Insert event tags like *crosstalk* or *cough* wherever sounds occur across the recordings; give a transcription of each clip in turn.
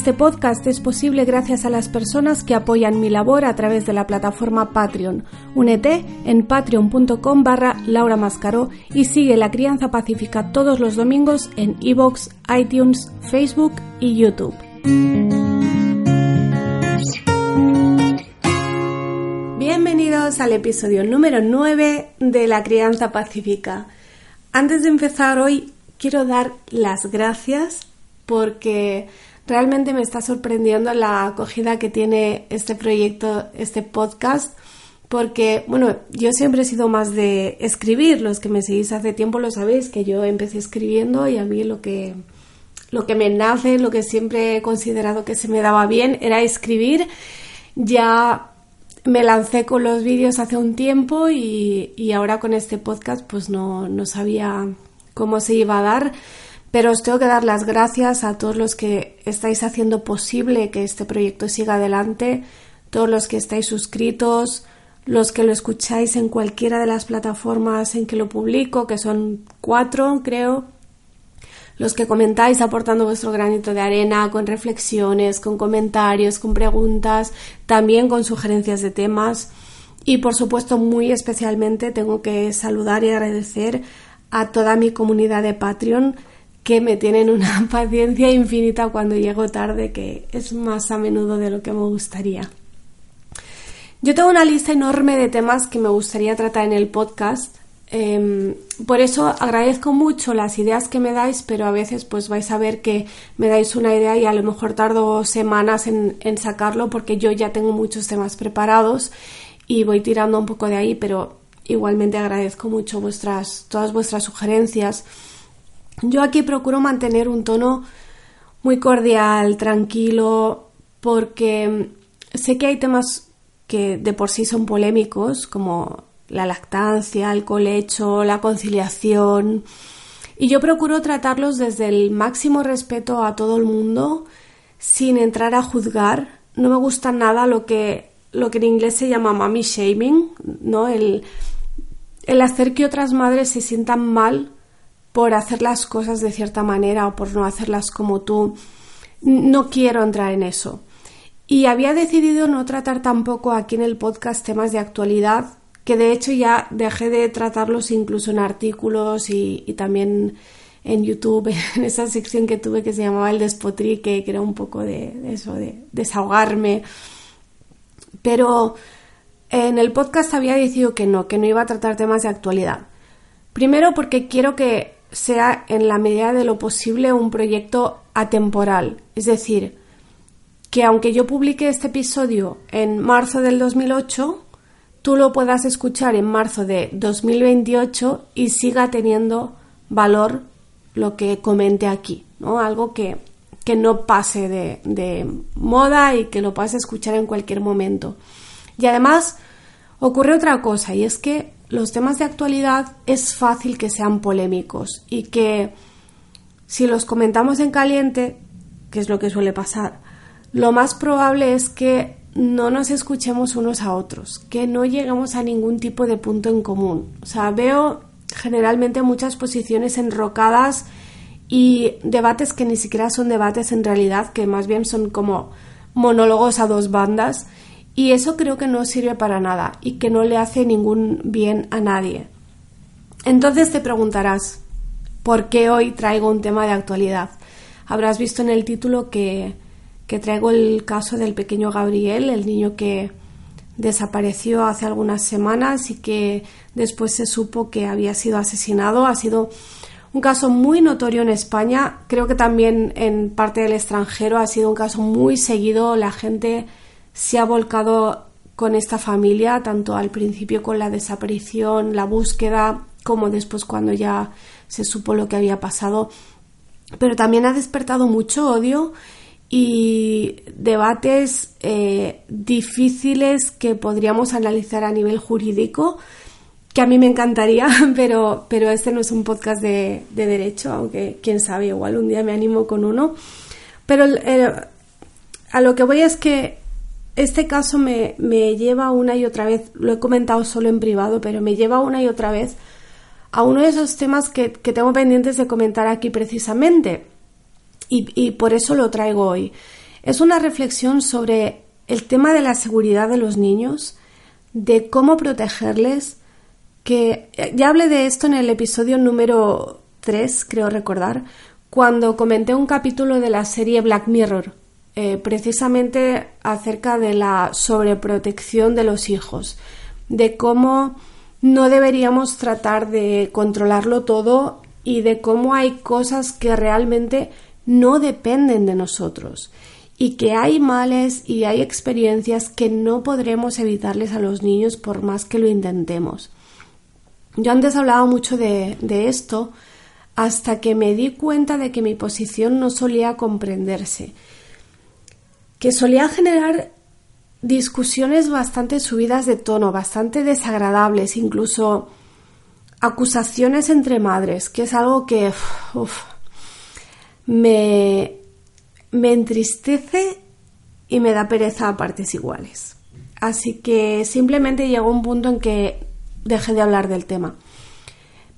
Este podcast es posible gracias a las personas que apoyan mi labor a través de la plataforma Patreon. Únete en patreon.com barra Laura Mascaró y sigue La Crianza Pacífica todos los domingos en iVoox, iTunes, Facebook y YouTube. Bienvenidos al episodio número 9 de La Crianza Pacífica. Antes de empezar hoy quiero dar las gracias porque Realmente me está sorprendiendo la acogida que tiene este proyecto, este podcast, porque, bueno, yo siempre he sido más de escribir. Los que me seguís hace tiempo lo sabéis, que yo empecé escribiendo y a mí lo que, lo que me nace, lo que siempre he considerado que se me daba bien era escribir. Ya me lancé con los vídeos hace un tiempo y, y ahora con este podcast pues no, no sabía cómo se iba a dar pero os tengo que dar las gracias a todos los que estáis haciendo posible que este proyecto siga adelante, todos los que estáis suscritos, los que lo escucháis en cualquiera de las plataformas en que lo publico, que son cuatro, creo, los que comentáis aportando vuestro granito de arena con reflexiones, con comentarios, con preguntas, también con sugerencias de temas. Y por supuesto, muy especialmente tengo que saludar y agradecer a toda mi comunidad de Patreon que me tienen una *laughs* paciencia infinita cuando llego tarde, que es más a menudo de lo que me gustaría. Yo tengo una lista enorme de temas que me gustaría tratar en el podcast. Em, por eso agradezco mucho las ideas que me dais, pero a veces pues vais a ver que me dais una idea y a lo mejor tardo semanas en, en sacarlo porque yo ya tengo muchos temas preparados y voy tirando un poco de ahí, pero igualmente agradezco mucho vuestras, todas vuestras sugerencias. Yo aquí procuro mantener un tono muy cordial, tranquilo, porque sé que hay temas que de por sí son polémicos, como la lactancia, el colecho, la conciliación, y yo procuro tratarlos desde el máximo respeto a todo el mundo, sin entrar a juzgar. No me gusta nada lo que, lo que en inglés se llama mommy shaming, ¿no? El, el hacer que otras madres se sientan mal por hacer las cosas de cierta manera o por no hacerlas como tú. No quiero entrar en eso. Y había decidido no tratar tampoco aquí en el podcast temas de actualidad, que de hecho ya dejé de tratarlos incluso en artículos y, también en YouTube, *laughs* en esa sección que tuve que se llamaba El Despotrique, que era un poco de, de eso, de desahogarme. Pero en el podcast había decidido que no, que no iba a tratar temas de actualidad. Primero porque quiero que sea en la medida de lo posible un proyecto atemporal, es decir, que aunque yo publique este episodio en marzo del 2008, tú lo puedas escuchar en marzo de 2028 y siga teniendo valor lo que comente aquí, ¿no? Algo que, que no pase de, de moda y que lo puedas escuchar en cualquier momento. Y además ocurre otra cosa y es que los temas de actualidad es fácil que sean polémicos y que si los comentamos en caliente, que es lo que suele pasar, lo más probable es que no nos escuchemos unos a otros, que no lleguemos a ningún tipo de punto en común. O sea, veo generalmente muchas posiciones enrocadas y debates que ni siquiera son debates en realidad, que más bien son como monólogos a dos bandas y eso creo que no sirve para nada y que no le hace ningún bien a nadie. Entonces te preguntarás, ¿por qué hoy traigo un tema de actualidad? Habrás visto en el título que, que traigo el caso del pequeño Gabriel, el niño que desapareció hace algunas semanas y que después se supo que había sido asesinado. Ha sido un caso muy notorio en España, creo que también en parte del extranjero ha sido un caso muy seguido. La gente se ha volcado con esta familia, tanto al principio con la desaparición, la búsqueda, como después cuando ya se supo lo que había pasado. Pero también ha despertado mucho odio y debates eh, difíciles que podríamos analizar a nivel jurídico, que a mí me encantaría, *laughs* pero, pero este no es un podcast de, derecho, aunque quién sabe, igual un día me animo con uno. Pero a lo que voy es que este caso me, lleva una y otra vez, lo he comentado solo en privado, pero me lleva una y otra vez a uno de esos temas que, que tengo pendientes de comentar aquí precisamente y, por eso lo traigo hoy. Es una reflexión sobre el tema de la seguridad de los niños, de cómo protegerles, que ya hablé de esto en el episodio número 3, creo recordar, cuando comenté un capítulo de la serie Black Mirror, eh, precisamente acerca de la sobreprotección de los hijos, de cómo no deberíamos tratar de controlarlo todo y de cómo hay cosas que realmente no dependen de nosotros y que hay males y hay experiencias que no podremos evitarles a los niños por más que lo intentemos. Yo antes hablaba mucho de, esto hasta que me di cuenta de que mi posición no solía comprenderse, que solía generar discusiones bastante subidas de tono, bastante desagradables, incluso acusaciones entre madres, que es algo que me, me entristece y me da pereza a partes iguales. Así que simplemente llegó un punto en que dejé de hablar del tema.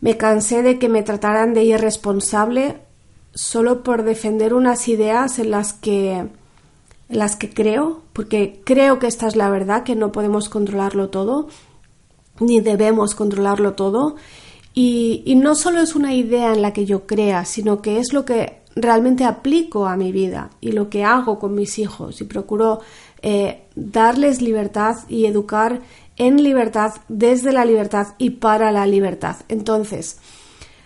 Me cansé de que me trataran de irresponsable solo por defender unas ideas en las que las que creo, porque creo que esta es la verdad, que no podemos controlarlo todo, ni debemos controlarlo todo. Y, no solo es una idea en la que yo crea, sino que es lo que realmente aplico a mi vida y lo que hago con mis hijos y procuro eh, darles libertad y educar en libertad, desde la libertad y para la libertad. Entonces,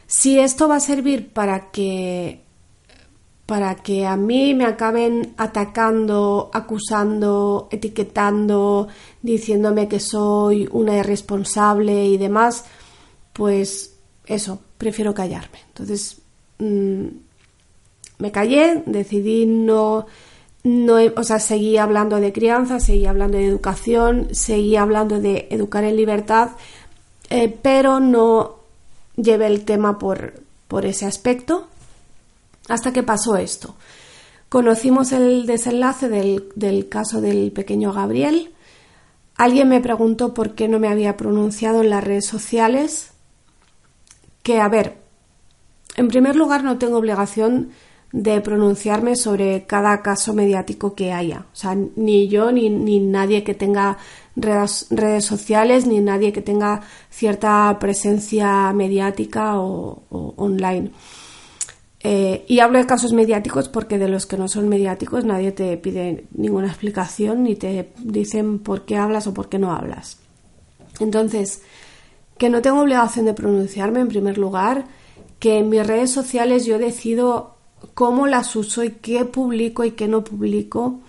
si esto va a servir para que para que a mí me acaben atacando, acusando, etiquetando, diciéndome que soy una irresponsable y demás, pues eso, prefiero callarme. Entonces, mm, me callé, decidí no, no, o sea, seguí hablando de crianza, seguí hablando de educación, seguí hablando de educar en libertad, eh, pero no llevé el tema por, por ese aspecto hasta que pasó esto. Conocimos el desenlace del, del caso del pequeño Gabriel. Alguien me preguntó por qué no me había pronunciado en las redes sociales. Que, a ver, en primer lugar no tengo obligación de pronunciarme sobre cada caso mediático que haya. O sea, ni yo ni, nadie que tenga redes, sociales, ni nadie que tenga cierta presencia mediática o, online. Eh, y hablo de casos mediáticos porque de los que no son mediáticos nadie te pide ninguna explicación ni te dicen por qué hablas o por qué no hablas. Entonces, que no tengo obligación de pronunciarme en primer lugar, que en mis redes sociales yo decido cómo las uso y qué publico y qué no publico.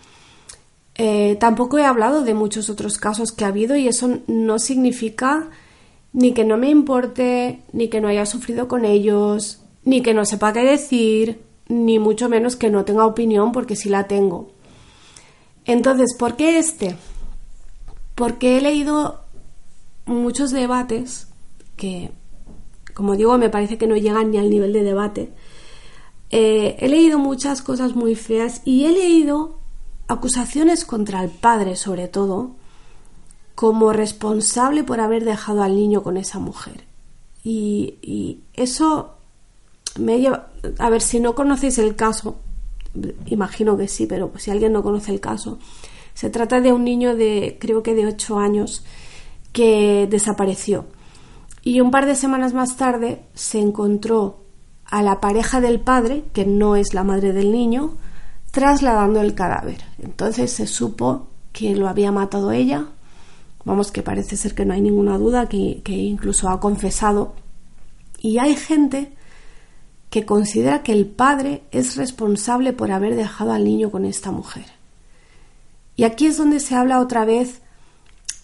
Eh, tampoco he hablado de muchos otros casos que ha habido y eso no significa ni que no me importe, ni que no haya sufrido con ellos, ni que no sepa qué decir, ni mucho menos que no tenga opinión porque sí la tengo. Entonces, ¿por qué este? Porque he leído muchos debates que, como digo, me parece que no llegan ni al nivel de debate, eh, he leído muchas cosas muy feas y he leído acusaciones contra el padre, sobre todo, como responsable por haber dejado al niño con esa mujer. Y, eso me. A ver, si no conocéis el caso, imagino que sí, pero si alguien no conoce el caso, se trata de un niño de, creo que de 8 años, que desapareció. Y un par de semanas más tarde se encontró a la pareja del padre, que no es la madre del niño, trasladando el cadáver. Entonces se supo que lo había matado ella. Vamos, que parece ser que no hay ninguna duda, que, que incluso ha confesado. Y hay gente que considera que el padre es responsable por haber dejado al niño con esta mujer. Y aquí es donde se habla otra vez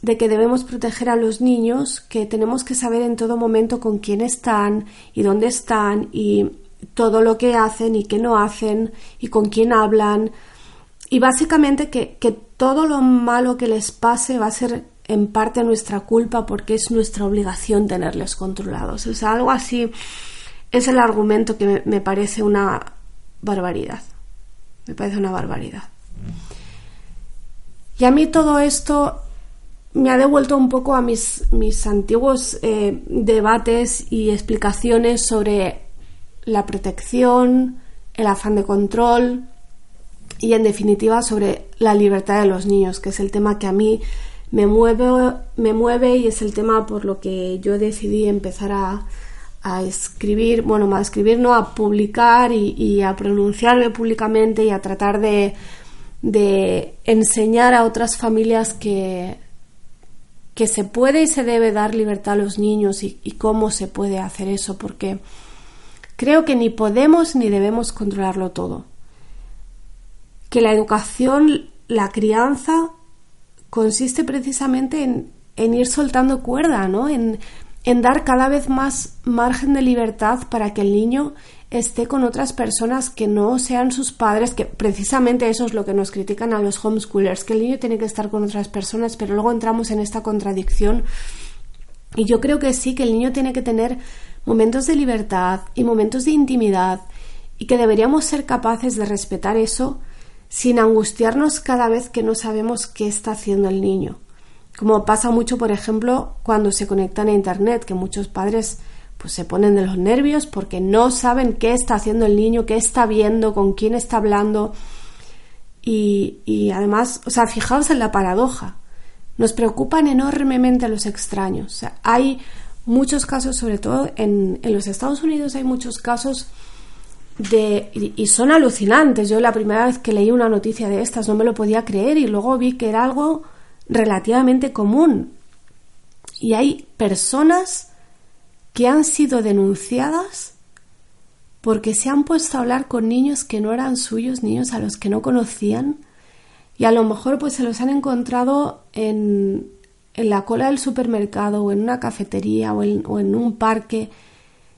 de que debemos proteger a los niños, que tenemos que saber en todo momento con quién están y dónde están y todo lo que hacen y qué no hacen y con quién hablan. y básicamente que, que todo lo malo que les pase va a ser en parte nuestra culpa porque es nuestra obligación tenerles controlados. O sea, algo así es el argumento que me, parece una barbaridad. Me parece una barbaridad. Y a mí todo esto me ha devuelto un poco a mis, mis antiguos eh, debates y explicaciones sobre la protección, el afán de control y en definitiva sobre la libertad de los niños, que es el tema que a mí me mueve, me mueve y es el tema por lo que yo decidí empezar a, a escribir, bueno, a escribir, no, a publicar y, a pronunciarme públicamente y a tratar de, de enseñar a otras familias que, que se puede y se debe dar libertad a los niños y, cómo se puede hacer eso, porque creo que ni podemos ni debemos controlarlo todo. Que la educación, la crianza, consiste precisamente en, en ir soltando cuerda, ¿no? En, en dar cada vez más margen de libertad para que el niño esté con otras personas que no sean sus padres, que precisamente eso es lo que nos critican a los homeschoolers, que el niño tiene que estar con otras personas, pero luego entramos en esta contradicción. Y yo creo que sí, que el niño tiene que tener momentos de libertad y momentos de intimidad y que deberíamos ser capaces de respetar eso sin angustiarnos cada vez que no sabemos qué está haciendo el niño como pasa mucho, por ejemplo, cuando se conectan a Internet, que muchos padres pues se ponen de los nervios porque no saben qué está haciendo el niño, qué está viendo, con quién está hablando. Y, y además, o sea, fijaos en la paradoja. Nos preocupan enormemente los extraños. Hay muchos casos, sobre todo en, en los Estados Unidos, hay muchos casos de, y, y son alucinantes. Yo la primera vez que leí una noticia de estas no me lo podía creer y luego vi que era algo relativamente común. Y hay personas que han sido denunciadas porque se han puesto a hablar con niños que no eran suyos, niños a los que no conocían, y a lo mejor pues se los han encontrado en, en la cola del supermercado o en una cafetería o en, o en un parque.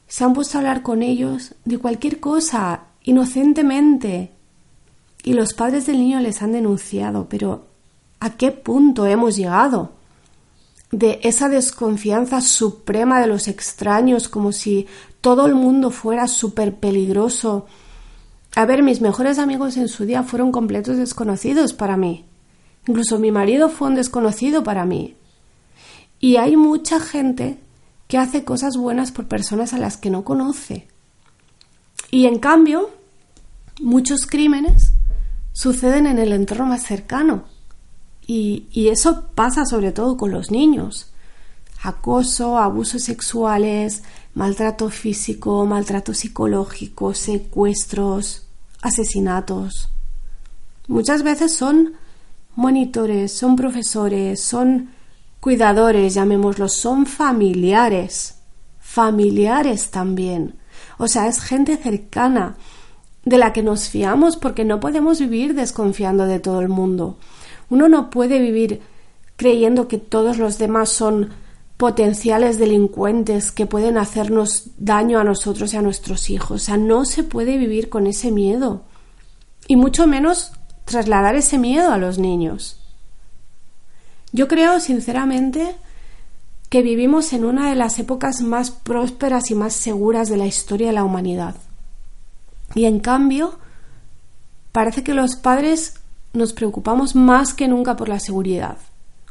Se han puesto a hablar con ellos de cualquier cosa, inocentemente. Y los padres del niño les han denunciado, pero a qué punto hemos llegado de esa desconfianza suprema de los extraños, como si todo el mundo fuera súper peligroso. A ver, mis mejores amigos en su día fueron completos desconocidos para mí. Incluso mi marido fue un desconocido para mí. Y hay mucha gente que hace cosas buenas por personas a las que no conoce. Y en cambio, muchos crímenes suceden en el entorno más cercano. Y, eso pasa sobre todo con los niños. Acoso, abusos sexuales, maltrato físico, maltrato psicológico, secuestros, asesinatos. Muchas veces son monitores, son profesores, son cuidadores, llamémoslos, son familiares, familiares también. O sea, es gente cercana de la que nos fiamos porque no podemos vivir desconfiando de todo el mundo. Uno no puede vivir creyendo que todos los demás son potenciales delincuentes que pueden hacernos daño a nosotros y a nuestros hijos. O sea, no se puede vivir con ese miedo. Y mucho menos trasladar ese miedo a los niños. Yo creo, sinceramente, que vivimos en una de las épocas más prósperas y más seguras de la historia de la humanidad. Y en cambio, parece que los padres nos preocupamos más que nunca por la seguridad.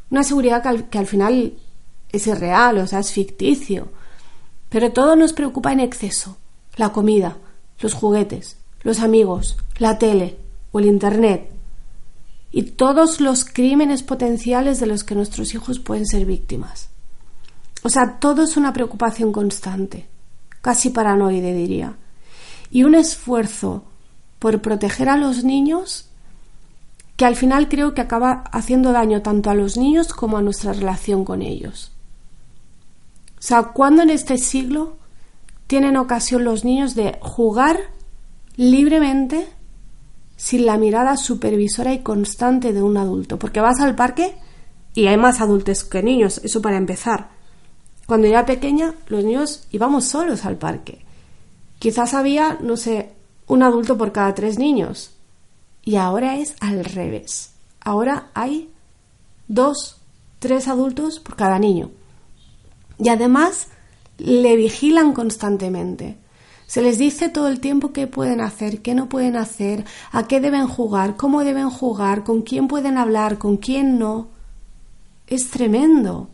Una seguridad que al, final es irreal, o sea, es ficticio. Pero todo nos preocupa en exceso. La comida, los juguetes, los amigos, la tele o el Internet. Y todos los crímenes potenciales de los que nuestros hijos pueden ser víctimas. O sea, todo es una preocupación constante, casi paranoide diría. Y un esfuerzo por proteger a los niños que al final creo que acaba haciendo daño tanto a los niños como a nuestra relación con ellos. O sea, ¿cuándo en este siglo tienen ocasión los niños de jugar libremente sin la mirada supervisora y constante de un adulto? Porque vas al parque y hay más adultos que niños, eso para empezar. Cuando era pequeña, los niños íbamos solos al parque. Quizás había, no sé, un adulto por cada tres niños Y ahora es al revés. Ahora hay dos, tres adultos por cada niño. Y además le vigilan constantemente. Se les dice todo el tiempo qué pueden hacer, qué no pueden hacer, a qué deben jugar, cómo deben jugar, con quién pueden hablar, con quién no. Es tremendo.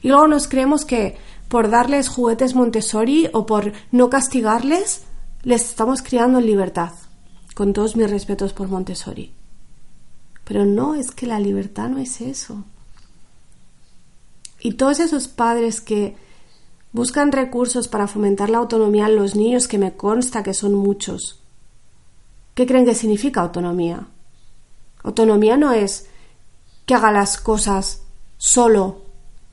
Y luego nos creemos que por darles juguetes Montessori o por no castigarles, les estamos criando en libertad. Con todos mis respetos por Montessori. Pero no, es que la libertad no es eso. Y todos esos padres que buscan recursos para fomentar la autonomía en los niños, que me consta que son muchos. ¿Qué creen que significa autonomía? Autonomía no es que haga las cosas solo,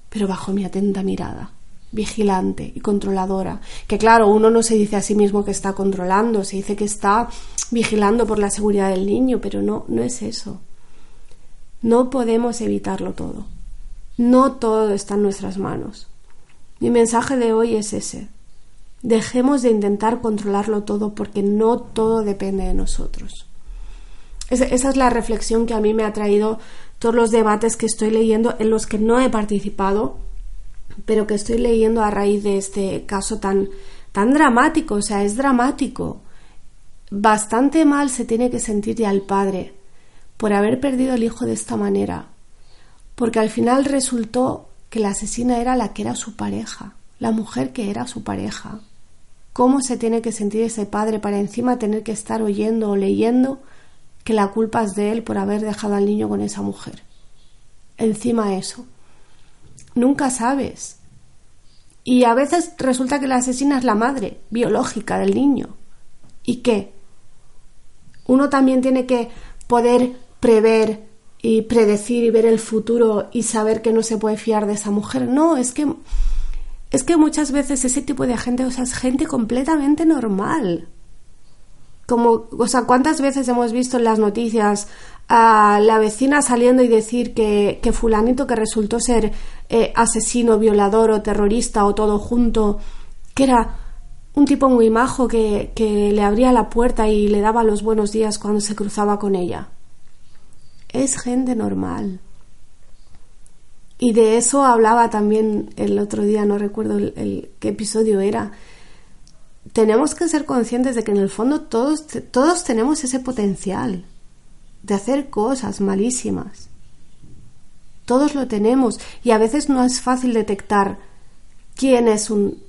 pero bajo mi atenta mirada, vigilante y controladora. Que claro, uno no se dice a sí mismo que está controlando, se dice que está vigilando por la seguridad del niño, pero no, no es eso. No podemos evitarlo todo. No todo está en nuestras manos. Mi mensaje de hoy es ese. Dejemos de intentar controlarlo todo porque no todo depende de nosotros. Esa es la reflexión que a mí me ha traído todos los debates que estoy leyendo en los que no he participado, pero que estoy leyendo a raíz de este caso tan, tan dramático. O sea, es dramático. Bastante mal se tiene que sentir ya el padre por haber perdido el hijo de esta manera, porque al final resultó que la asesina era la que era su pareja, la mujer que era su pareja. ¿Cómo se tiene que sentir ese padre para encima tener que estar oyendo o leyendo que la culpa es de él por haber dejado al niño con esa mujer? Encima eso. Nunca sabes. Y a veces resulta que la asesina es la madre biológica del niño. ¿Y qué? Uno también tiene que poder prever y predecir y ver el futuro y saber que no se puede fiar de esa mujer. No, es que es que muchas veces ese tipo de gente, es gente completamente normal. Como, o sea, ¿cuántas veces hemos visto en las noticias a la vecina saliendo y decir que, que fulanito que resultó ser eh, asesino, violador o terrorista o todo junto, que era un tipo muy majo que, que le abría la puerta y le daba los buenos días cuando se cruzaba con ella? es gente normal. Y de eso hablaba también el otro día, no recuerdo el, qué episodio era. Tenemos que ser conscientes de que en el fondo todos, todos tenemos ese potencial de hacer cosas malísimas. Todos lo tenemos y a veces no es fácil detectar quién es un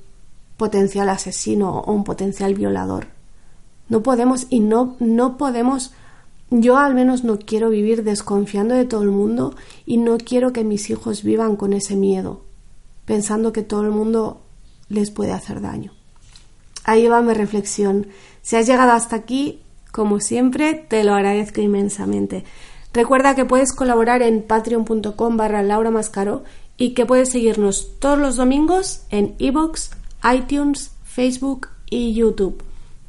potencial asesino o un potencial violador. No podemos y no, no podemos yo al menos no quiero vivir desconfiando de todo el mundo y no quiero que mis hijos vivan con ese miedo, pensando que todo el mundo les puede hacer daño. Ahí va mi reflexión. Si has llegado hasta aquí, como siempre, te lo agradezco inmensamente. Recuerda que puedes colaborar en patreon.com barra Laura Mascaro y que puedes seguirnos todos los domingos en iVoox, iTunes, Facebook y YouTube.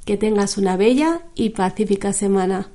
Que tengas una bella y pacífica semana.